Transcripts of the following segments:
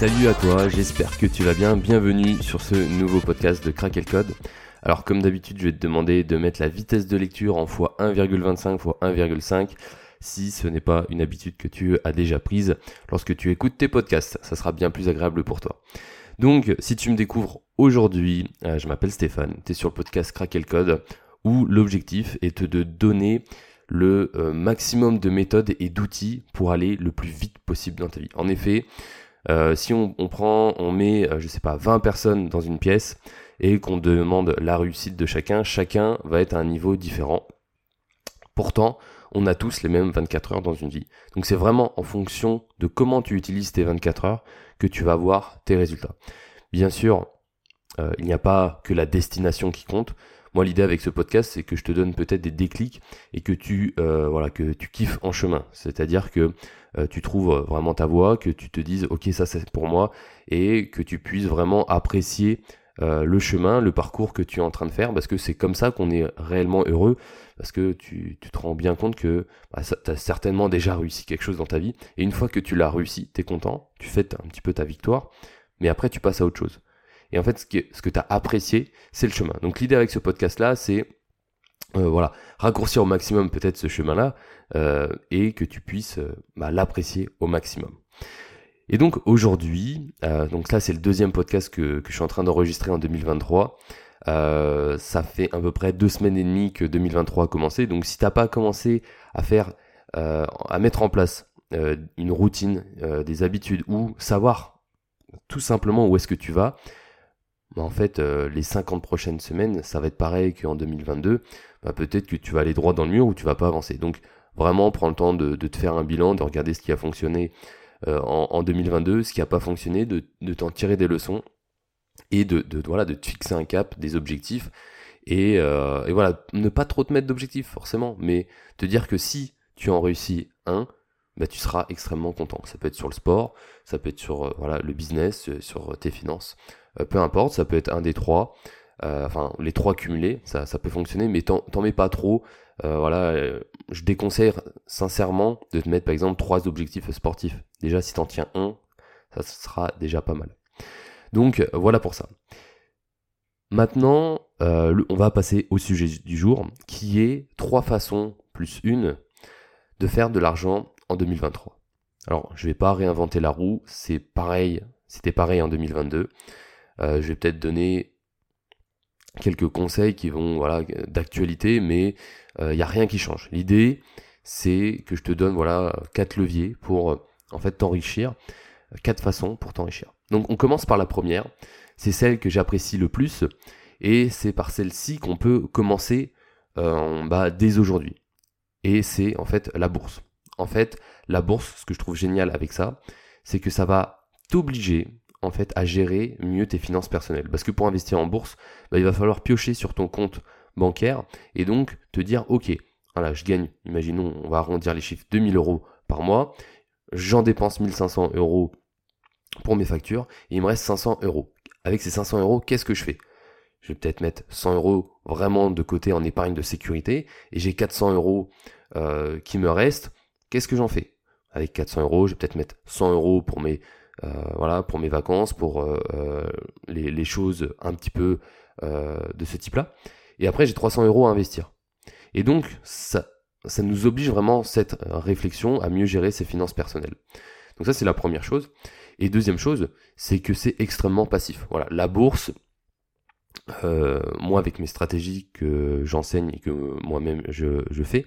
Salut à toi, j'espère que tu vas bien. Bienvenue sur ce nouveau podcast de Craquer le Code. Alors comme d'habitude, je vais te demander de mettre la vitesse de lecture en x1,25 x 1,5 si ce n'est pas une habitude que tu as déjà prise lorsque tu écoutes tes podcasts. Ça sera bien plus agréable pour toi. Donc, si tu me découvres aujourd'hui, euh, je m'appelle Stéphane, tu es sur le podcast Craquer le Code, où l'objectif est de donner le euh, maximum de méthodes et d'outils pour aller le plus vite possible dans ta vie. En effet, euh, si on, prend, on met, je sais pas, 20 personnes dans une pièce et qu'on demande la réussite de chacun, chacun va être à un niveau différent. Pourtant, on a tous les mêmes 24 heures dans une vie. Donc c'est vraiment en fonction de comment tu utilises tes 24 heures que tu vas voir tes résultats. Bien sûr, euh, il n'y a pas que la destination qui compte. Moi, l'idée avec ce podcast, c'est que je te donne peut-être des déclics et que tu, euh, voilà, que tu kiffes en chemin. C'est-à-dire que euh, tu trouves vraiment ta voie, que tu te dises, ok, ça c'est pour moi, et que tu puisses vraiment apprécier euh, le chemin, le parcours que tu es en train de faire, parce que c'est comme ça qu'on est réellement heureux, parce que tu, te rends bien compte que bah, tu as certainement déjà réussi quelque chose dans ta vie, et une fois que tu l'as réussi, tu es content, tu fêtes un petit peu ta victoire, mais après tu passes à autre chose. Et en fait, ce, que tu as apprécié, c'est le chemin. Donc l'idée avec ce podcast-là, c'est euh, voilà, raccourcir au maximum peut-être ce chemin-là, euh, et que tu puisses bah, l'apprécier au maximum. Et donc aujourd'hui, euh, donc ça c'est le deuxième podcast que, je suis en train d'enregistrer en 2023. Euh, ça fait à peu près deux semaines et demie que 2023 a commencé. Donc si t'as pas commencé à faire, euh, à mettre en place une routine, des habitudes ou savoir tout simplement où est-ce que tu vas, bah, en fait les 50 prochaines semaines, ça va être pareil qu'en 2022. Bah, peut-être que tu vas aller droit dans le mur ou tu vas pas avancer. Donc vraiment prends le temps de, de te faire un bilan, de regarder ce qui a fonctionné euh, en, 2022, ce qui n'a pas fonctionné, de, t'en tirer des leçons et de, de, voilà, de te fixer un cap, des objectifs. Et, euh, et voilà, ne pas trop te mettre d'objectifs forcément, mais te dire que si tu en réussis un, bah, tu seras extrêmement content. Ça peut être sur le sport, ça peut être sur euh, voilà, le business, sur tes finances. peu importe, ça peut être un des trois. enfin, les trois cumulés, ça, ça peut fonctionner, mais t'en mets pas trop. voilà, je déconseille sincèrement de te mettre par exemple trois objectifs sportifs. Déjà, si t'en tiens un, ça sera déjà pas mal. Donc voilà pour ça. Maintenant, euh, on va passer au sujet du jour, qui est trois façons plus une de faire de l'argent en 2023. Alors, je vais pas réinventer la roue, c'est pareil, c'était pareil en 2022. Euh, je vais peut-être donner quelques conseils qui vont voilà d'actualité, mais il euh, n'y a rien qui change. L'idée, c'est que je te donne voilà quatre leviers pour euh, en fait t'enrichir, quatre façons pour t'enrichir. Donc on commence par la première, c'est celle que j'apprécie le plus, et c'est par celle-ci qu'on peut commencer dès aujourd'hui. Et c'est en fait la bourse. En fait, la bourse, ce que je trouve génial avec ça, c'est que ça va t'obliger en fait à gérer mieux tes finances personnelles. Parce que pour investir en bourse, bah, il va falloir piocher sur ton compte bancaire et donc te dire ok, je gagne, imaginons, on va arrondir les chiffres, 2000 euros par mois, j'en dépense 1500 euros pour mes factures et il me reste 500 euros. Avec ces 500 euros, qu'est-ce que je fais? Je vais peut-être mettre 100 euros vraiment de côté en épargne de sécurité et j'ai 400 euros euh, qui me restent. Qu'est-ce que j'en fais? Avec 400 euros, je vais peut-être mettre 100 euros pour mes euh, voilà, pour mes vacances, pour euh, euh, les, choses un petit peu de ce type-là. Et après, j'ai 300 euros à investir. Et donc, ça, ça nous oblige vraiment cette réflexion à mieux gérer ses finances personnelles. Donc ça, c'est la première chose. Et deuxième chose, c'est que c'est extrêmement passif. Voilà, la bourse, moi avec mes stratégies que j'enseigne et que moi-même je, je, fais,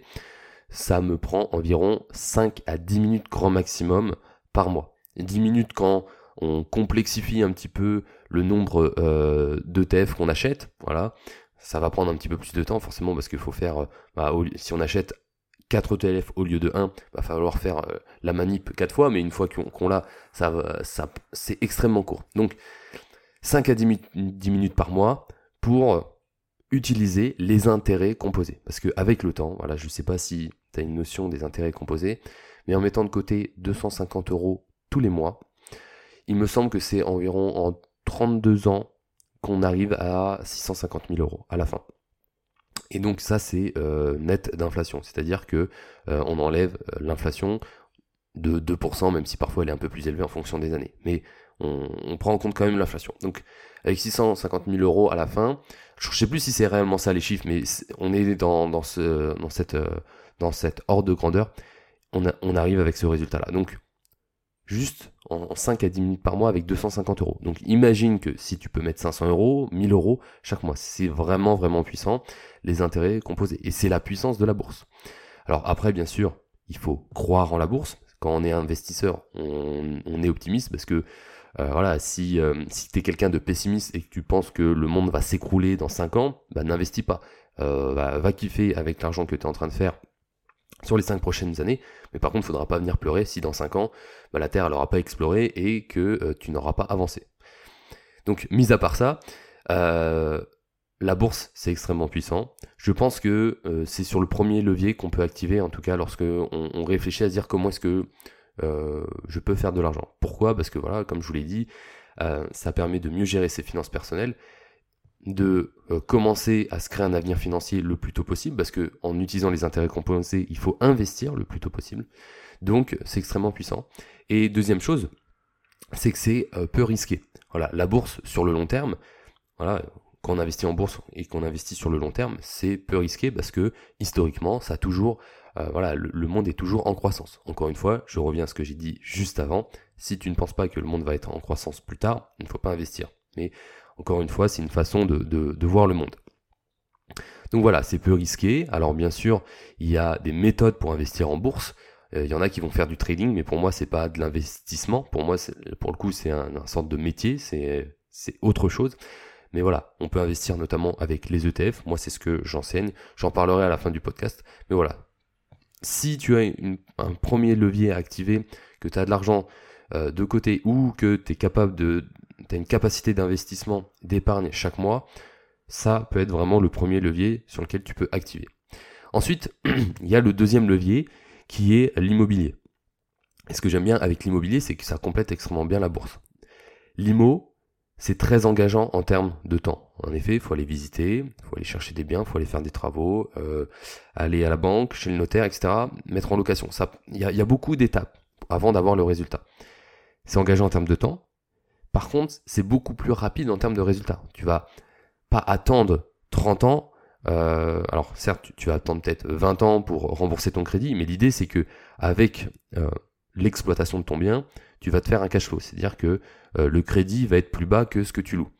ça me prend environ 5 à 10 minutes grand maximum par mois. 10 minutes quand on complexifie un petit peu le nombre euh, d'ETF qu'on achète, voilà, ça va prendre un petit peu plus de temps forcément parce qu'il faut faire, euh, bah, si on achète 4 ETF au lieu de 1, va falloir faire euh, la manip 4 fois, mais une fois qu'on l'a, c'est extrêmement court. Donc 5 à 10, minutes par mois pour utiliser les intérêts composés. Parce qu'avec le temps, voilà, je ne sais pas si tu as une notion des intérêts composés, mais en mettant de côté 250 euros tous les mois. Il me semble que c'est environ en 32 ans qu'on arrive à 650 000 euros à la fin. Et donc ça c'est euh, net d'inflation, c'est-à-dire que euh, on enlève euh, l'inflation de 2%, même si parfois elle est un peu plus élevée en fonction des années. Mais on, prend en compte quand même l'inflation. Donc avec 650 000 euros à la fin, je ne sais plus si c'est réellement ça les chiffres, mais on est euh, dans cette horde de grandeur, on, on arrive avec ce résultat-là. Donc juste en 5 à 10 minutes par mois avec 250 euros. Donc imagine que si tu peux mettre 500 euros, 1000 euros chaque mois, c'est vraiment vraiment puissant les intérêts composés. Et c'est la puissance de la bourse. Alors après, bien sûr, il faut croire en la bourse. Quand on est investisseur, on, est optimiste parce que euh, voilà, si, euh, tu quelqu'un de pessimiste et que tu penses que le monde va s'écrouler dans 5 ans, bah, n'investis pas. Euh, va kiffer avec l'argent que tu es en train de faire sur les 5 prochaines années. Mais par contre, il ne faudra pas venir pleurer si dans 5 ans, bah, la Terre n'aura pas exploré et que tu n'auras pas avancé. Donc, mis à part ça, la bourse, c'est extrêmement puissant. Je pense que c'est sur le premier levier qu'on peut activer, en tout cas lorsque on, réfléchit à se dire comment est-ce que euh, je peux faire de l'argent. Pourquoi? Parce que voilà, comme je vous l'ai dit, euh, ça permet de mieux gérer ses finances personnelles, de euh, commencer à se créer un avenir financier le plus tôt possible, parce que en utilisant les intérêts composés, il faut investir le plus tôt possible. Donc c'est extrêmement puissant. Et deuxième chose, c'est que c'est peu risqué. Voilà, la bourse sur le long terme, voilà, quand on investit en bourse et qu'on investit sur le long terme, c'est peu risqué parce que historiquement, ça a toujours euh, voilà, le, monde est toujours en croissance. Encore une fois, je reviens à ce que j'ai dit juste avant. Si tu ne penses pas que le monde va être en croissance plus tard, il ne faut pas investir. Mais encore une fois, c'est une façon de, voir le monde. Donc voilà, c'est peu risqué. Alors bien sûr, il y a des méthodes pour investir en bourse. Euh, il y en a qui vont faire du trading, mais pour moi, c'est pas de l'investissement. Pour moi, pour le coup, c'est un, un sorte de métier, c'est autre chose. Mais voilà, on peut investir notamment avec les ETF. Moi, c'est ce que j'enseigne. J'en parlerai à la fin du podcast. Mais voilà, si tu as un premier levier à activer, que tu as de l'argent euh, de côté ou que tu es capable de as une capacité d'investissement, d'épargne chaque mois, ça peut être vraiment le premier levier sur lequel tu peux activer. Ensuite, il y a le deuxième levier qui est l'immobilier. Et ce que j'aime bien avec l'immobilier, c'est que ça complète extrêmement bien la bourse. L'IMO, c'est très engageant en termes de temps. En effet, il faut aller visiter, il faut aller chercher des biens, il faut aller faire des travaux, euh, aller à la banque, chez le notaire, etc. Mettre en location. Il y a, beaucoup d'étapes avant d'avoir le résultat. C'est engageant en termes de temps. Par contre, c'est beaucoup plus rapide en termes de résultat. Tu vas pas attendre 30 ans. Euh, alors certes, tu, vas attendre peut-être 20 ans pour rembourser ton crédit, mais l'idée c'est que avec euh, l'exploitation de ton bien, tu vas te faire un cash flow. C'est-à-dire que euh, le crédit va être plus bas que ce que tu loues.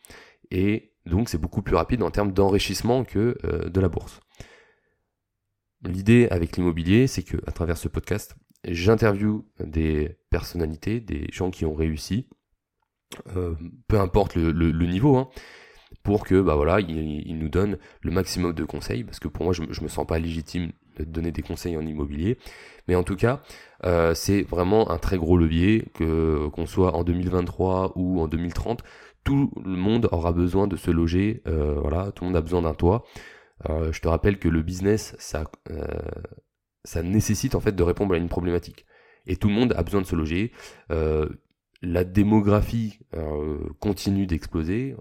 Et donc c'est beaucoup plus rapide en termes d'enrichissement que euh, de la bourse. L'idée avec l'immobilier, c'est que à travers ce podcast, j'interviewe des personnalités, des gens qui ont réussi, euh, peu importe le, niveau, hein, pour que bah voilà, ils, nous donnent le maximum de conseils, parce que pour moi, je, je me sens pas légitime de donner des conseils en immobilier. Mais en tout cas, euh, c'est vraiment un très gros levier, que qu'on soit en 2023 ou en 2030, tout le monde aura besoin de se loger, euh, voilà, tout le monde a besoin d'un toit. Euh, je te rappelle que le business, ça, ça nécessite en fait de répondre à une problématique. Et tout le monde a besoin de se loger. La démographie continue d'exploser.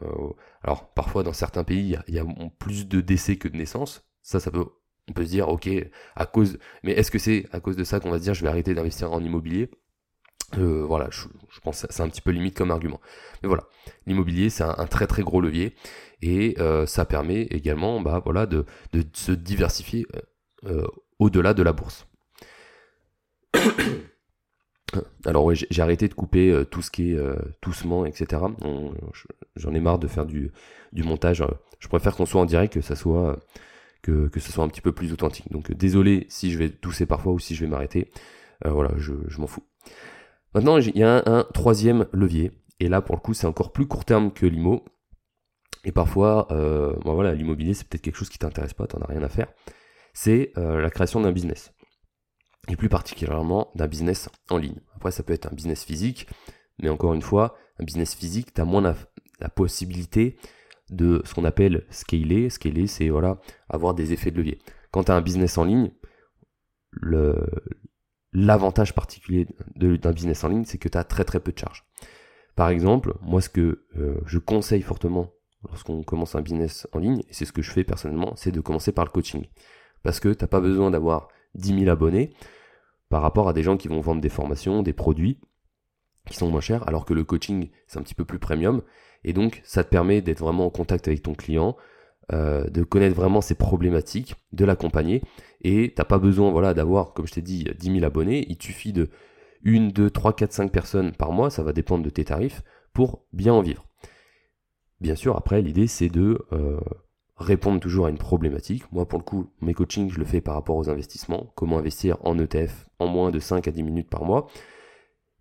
alors parfois dans certains pays, il y, a plus de décès que de naissances. Ça, ça peut on peut se dire, ok, à cause, mais est-ce que c'est à cause de ça qu'on va se dire, je vais arrêter d'investir en immobilier? Euh, Voilà, je, pense que c'est un petit peu limite comme argument. Mais voilà, l'immobilier, c'est un, très très gros levier et euh, ça permet également, bah voilà, de, se diversifier euh, au-delà de la bourse. Alors ouais, j'ai arrêté de couper tout ce qui est toussement, etc. J'en ai marre de faire du, montage. Je préfère qu'on soit en direct, que ça soit que, que soit un petit peu plus authentique. Donc euh, désolé si je vais tousser parfois ou si je vais m'arrêter. Euh, voilà, je, m'en fous. Maintenant, il y a un, troisième levier. Et là, pour le coup, c'est encore plus court terme que l'IMO. Et parfois, euh, bon, voilà, l'immobilier, c'est peut-être quelque chose qui t'intéresse pas, t'en as rien à faire. C'est euh, la création d'un business. Et plus particulièrement d'un business en ligne. Après, ça peut être un business physique, mais encore une fois, un business physique, tu as moins la, possibilité de ce qu'on appelle scaler. Scaler, c'est voilà, avoir des effets de levier. Quand tu as un business en ligne, l'avantage particulier d'un business en ligne, c'est que tu as très très peu de charges. Par exemple, moi ce que euh, je conseille fortement lorsqu'on commence un business en ligne, et c'est ce que je fais personnellement, c'est de commencer par le coaching. Parce que tu n'as pas besoin d'avoir 10 000 abonnés par rapport à des gens qui vont vendre des formations, des produits. qui sont moins chers, alors que le coaching, c'est un petit peu plus premium. Et donc, ça te permet d'être vraiment en contact avec ton client, euh, de connaître vraiment ses problématiques, de l'accompagner. Et t'as pas besoin voilà, d'avoir, comme je t'ai dit, 10 000 abonnés. Il suffit de 1, 2, 3, 4, 5 personnes par mois, ça va dépendre de tes tarifs, pour bien en vivre. Bien sûr, après, l'idée, c'est de euh, répondre toujours à une problématique. Moi, pour le coup, mes coachings, je le fais par rapport aux investissements. Comment investir en ETF en moins de 5 à 10 minutes par mois.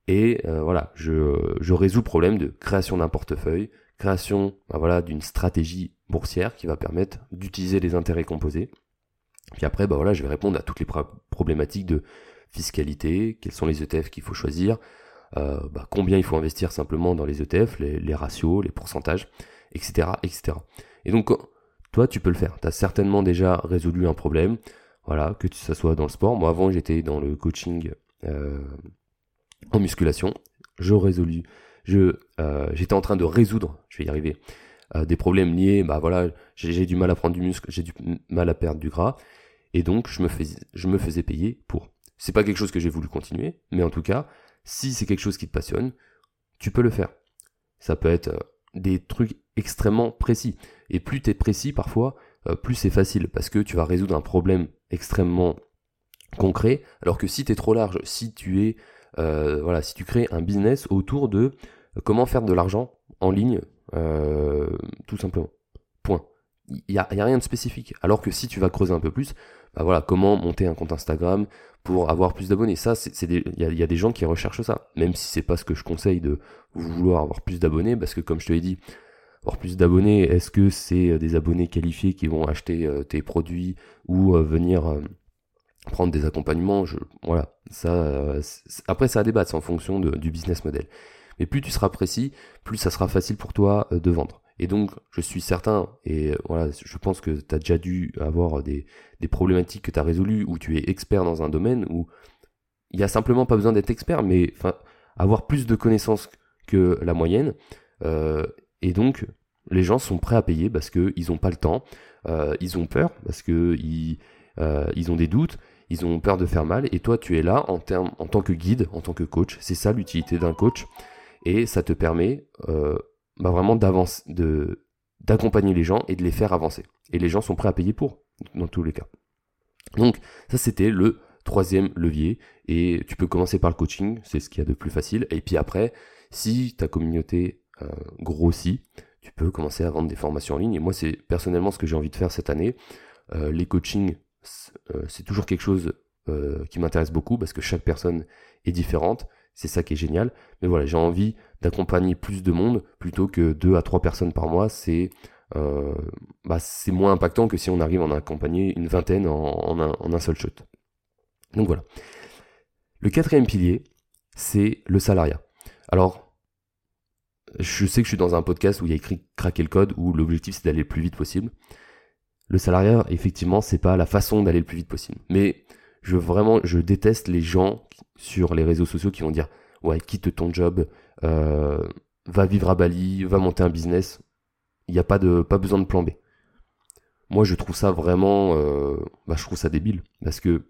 Et euh, voilà, je, résous le problème de création d'un portefeuille, création bah voilà, d'une stratégie boursière qui va permettre d'utiliser les intérêts composés. Puis après, bah voilà, je vais répondre à toutes les problématiques de fiscalité, quels sont les ETF qu'il faut choisir, euh, bah, combien il faut investir simplement dans les ETF, les, les ratios, les pourcentages, etc., etc. Et donc, toi, tu peux le faire. Tu as certainement déjà résolu un problème, voilà, que ça soit dans le sport. Moi, avant, j'étais dans le coaching euh, en musculation. Je résolu, je, euh, j'étais en train de résoudre, je vais y arriver, euh, des problèmes liés, bah voilà, j'ai du mal à prendre du muscle, j'ai du mal à perdre du gras, et donc je me, faisais, je me faisais payer pour. C'est pas quelque chose que j'ai voulu continuer, mais en tout cas, si c'est quelque chose qui te passionne, tu peux le faire. Ça peut être des trucs extrêmement précis. Et plus tu es précis parfois, euh, plus c'est facile parce que tu vas résoudre un problème extrêmement concret. Alors que si tu es trop large, si tu es euh, voilà, si tu crées un business autour de euh, comment faire de l'argent en ligne, tout simplement. Il n'y a, y a, rien de spécifique. Alors que si tu vas creuser un peu plus, bah voilà, comment monter un compte Instagram pour avoir plus d'abonnés? Ça, c'est il y a, des gens qui recherchent ça. Même si c'est pas ce que je conseille de vouloir avoir plus d'abonnés, parce que comme je te l'ai dit, avoir plus d'abonnés, est-ce que c'est euh, des abonnés qualifiés qui vont acheter euh, tes produits ou euh, venir prendre des accompagnements? Je, Voilà, ça. après, ça a débattre, c'est en fonction du business model. Mais plus tu seras précis, plus ça sera facile pour toi de vendre. Et donc, je suis certain, et voilà, je pense que tu as déjà dû avoir des, des problématiques que tu as résolues, où tu es expert dans un domaine, où il n'y a simplement pas besoin d'être expert, mais avoir plus de connaissances que la moyenne, euh, et donc, les gens sont prêts à payer parce qu'ils n'ont pas le temps, euh, ils ont peur parce qu'ils euh, ils ont des doutes, ils ont peur de faire mal. Et toi, tu es là en, en tant que guide, en tant que coach. C'est ça l'utilité d'un coach. Et ça te permet bah vraiment d'accompagner les gens et de les faire avancer. Et les gens sont prêts à payer pour, dans tous les cas. Donc, ça, c'était le troisième levier. Et tu peux commencer par le coaching, c'est ce qu'il y a de plus facile. Et puis après, si ta communauté euh, grossit, tu peux commencer à vendre des formations en ligne. Et moi, c'est personnellement ce que j'ai envie de faire cette année. Euh, les coachings, euh, c'est toujours quelque chose qui m'intéresse beaucoup parce que chaque personne est différente. C'est ça qui est génial. Mais voilà, j'ai envie d'accompagner plus de monde plutôt que deux à trois personnes par mois. C'est bah, c'est moins impactant que si on arrive à en accompagner une vingtaine en, un, en un seul shot. Donc voilà. Le quatrième pilier, c'est le salariat. Alors, je sais que je suis dans un podcast où il y a écrit craquer le code, où l'objectif c'est d'aller le plus vite possible. Le salariat, effectivement, c'est pas la façon d'aller le plus vite possible. Mais je vraiment, je déteste les gens sur les réseaux sociaux qui vont dire ouais, quitte ton job, euh, va vivre à Bali, va monter un business. Il n'y a pas de, pas besoin de plan B. Moi, je trouve ça vraiment, euh, bah, je trouve ça débile parce que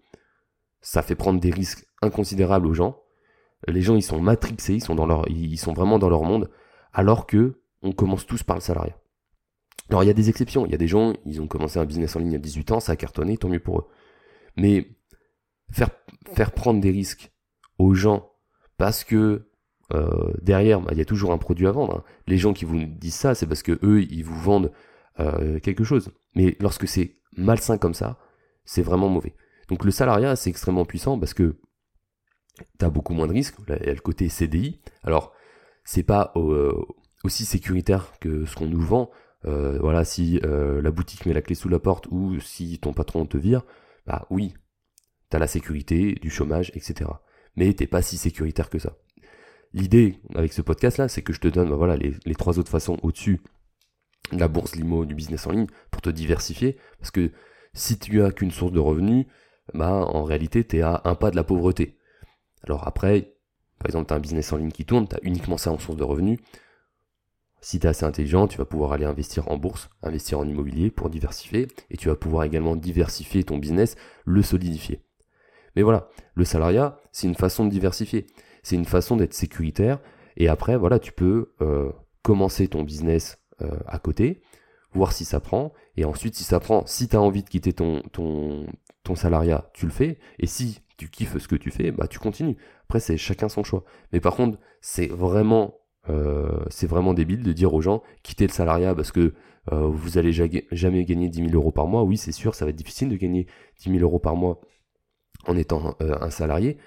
ça fait prendre des risques inconsidérables aux gens. Les gens, ils sont matrixés, ils sont dans leur, ils sont vraiment dans leur monde alors que on commence tous par le salariat. Alors il y a des exceptions, il y a des gens, ils ont commencé un business en ligne à 18 ans, ça a cartonné, tant mieux pour eux. Mais faire, faire prendre des risques aux gens parce que euh, derrière, bah, il y a toujours un produit à vendre. Hein. Les gens qui vous disent ça, c'est parce que eux, ils vous vendent euh, quelque chose. Mais lorsque c'est malsain comme ça, c'est vraiment mauvais. Donc le salariat, c'est extrêmement puissant parce que tu as beaucoup moins de risques. il y a le côté CDI. Alors, c'est pas euh, aussi sécuritaire que ce qu'on nous vend. Euh, voilà, si euh, la boutique met la clé sous la porte ou si ton patron te vire, bah oui, t'as la sécurité, du chômage, etc. Mais t'es pas si sécuritaire que ça. L'idée avec ce podcast là, c'est que je te donne bah, voilà les, trois autres façons au-dessus de la bourse limo, du business en ligne, pour te diversifier. Parce que si tu as qu'une source de revenus, bah en réalité t'es à un pas de la pauvreté. Alors après, par exemple, tu as un business en ligne qui tourne, tu as uniquement ça en source de revenus. Si tu es assez intelligent, tu vas pouvoir aller investir en bourse, investir en immobilier pour diversifier, et tu vas pouvoir également diversifier ton business, le solidifier. Mais voilà, le salariat, c'est une façon de diversifier. c'est une façon d'être sécuritaire. Et après, voilà, tu peux euh, commencer ton business euh, à côté, voir si ça prend. Et ensuite, si ça prend, si tu as envie de quitter ton, salariat, tu le fais. Et si tu kiffes ce que tu fais, bah tu continues. Après, c'est chacun son choix. Mais par contre, c'est vraiment, euh, vraiment débile de dire aux gens quittez le salariat parce que vous allez jamais gagner 10 000 euros par mois. Oui, c'est sûr, ça va être difficile de gagner 10 000 euros par mois en étant euh, un salarié.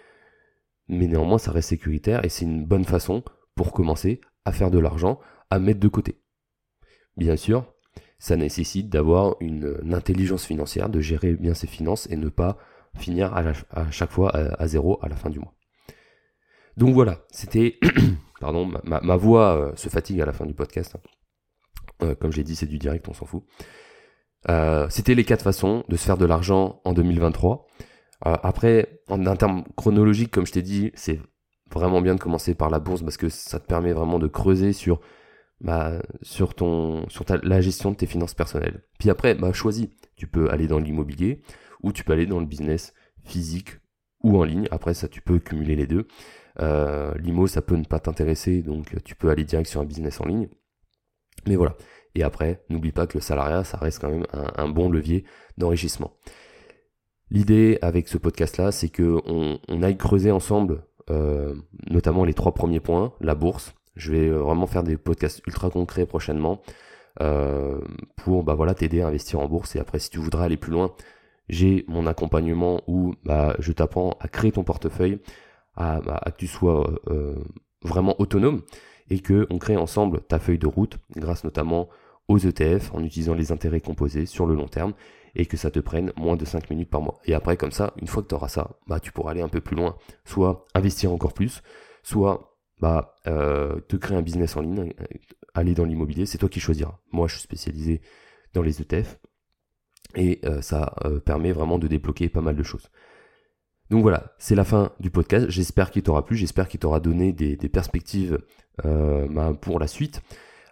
Mais néanmoins, ça reste sécuritaire et c'est une bonne façon pour commencer à faire de l'argent, à mettre de côté. Bien sûr, ça nécessite d'avoir une, intelligence financière, de gérer bien ses finances et ne pas finir à, chaque fois à, zéro à la fin du mois. Donc voilà, c'était, pardon, ma, voix euh, se fatigue à la fin du podcast. Euh, comme j'ai dit, c'est du direct, on s'en fout. Euh, c'était les quatre façons de se faire de l'argent en 2023. Après, en un terme chronologique, comme je t'ai dit, c'est vraiment bien de commencer par la bourse parce que ça te permet vraiment de creuser sur bah, sur sur la gestion de tes finances personnelles. Puis après, bah choisis. Tu peux aller dans l'immobilier ou tu peux aller dans le business physique ou en ligne. Après ça, tu peux cumuler les deux. Euh, L'IMO, ça peut ne pas t'intéresser, donc tu peux aller direct sur un business en ligne. Mais voilà. Et après, n'oublie pas que le salariat, ça reste quand même un, bon levier d'enrichissement. L'idée avec ce podcast-là, c'est que on, aille creuser ensemble, euh, notamment les trois premiers points, la bourse, je vais euh, vraiment faire des podcasts ultra concrets prochainement euh, pour bah voilà t'aider à investir en bourse. Et après, si tu voudras aller plus loin, j'ai mon accompagnement où bah, je t'apprends à créer ton portefeuille, à, bah, que tu sois vraiment autonome et que on crée ensemble ta feuille de route grâce notamment aux ETF en utilisant les intérêts composés sur le long terme et que ça te prenne moins de 5 minutes par mois. Et après comme ça, une fois que tu auras ça, bah tu pourras aller un peu plus loin, soit investir encore plus, soit bah, euh, te créer un business en ligne, euh, aller dans l'immobilier, c'est toi qui choisiras. Moi, je suis spécialisé dans les ETF et euh, ça permet vraiment de débloquer pas mal de choses. Donc voilà, c'est la fin du podcast. J'espère qu'il t'aura plu, j'espère qu'il t'aura donné des, perspectives bah, pour la suite.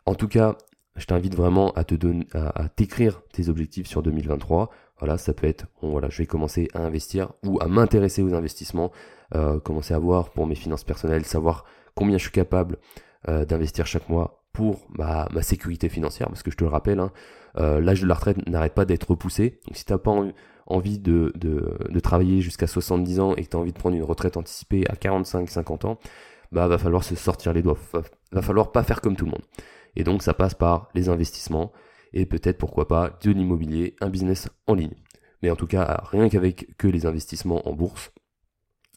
En tout cas, je t'invite vraiment à t'écrire tes objectifs sur 2023. Voilà, ça peut être, bon, voilà, je vais commencer à investir ou à m'intéresser aux investissements, commencer à voir pour mes finances personnelles, savoir combien je suis capable euh, d'investir chaque mois pour ma, sécurité financière, parce que je te le rappelle, hein, euh, l'âge de la retraite n'arrête pas d'être repoussé. Donc si tu n'as pas envie de, travailler jusqu'à 70 ans et que tu as envie de prendre une retraite anticipée à 45-50 ans, bah va falloir se sortir les doigts. Va, va falloir pas faire comme tout le monde. Et donc ça passe par les investissements et peut-être pourquoi pas de l'immobilier, un business en ligne. Mais en tout cas, rien qu'avec que les investissements en bourse,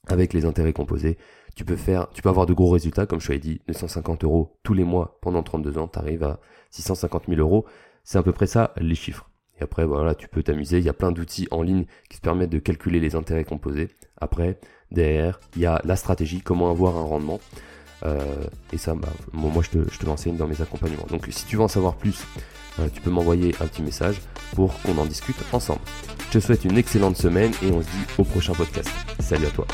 avec les intérêts composés, tu peux faire, tu peux avoir de gros résultats, comme je t'avais dit, 250 euros tous les mois pendant 32 ans, tu arrives à 650 000 euros. C'est à peu près ça les chiffres. Et après, voilà, tu peux t'amuser. Il y a plein d'outils en ligne qui te permettent de calculer les intérêts composés. Après, derrière, il y a la stratégie, comment avoir un rendement. Euh, et ça, bah, moi, je te, je te l'enseigne dans mes accompagnements. Donc, si tu veux en savoir plus, euh, tu peux m'envoyer un petit message pour qu'on en discute ensemble. Je te souhaite une excellente semaine et on se dit au prochain podcast. Salut à toi.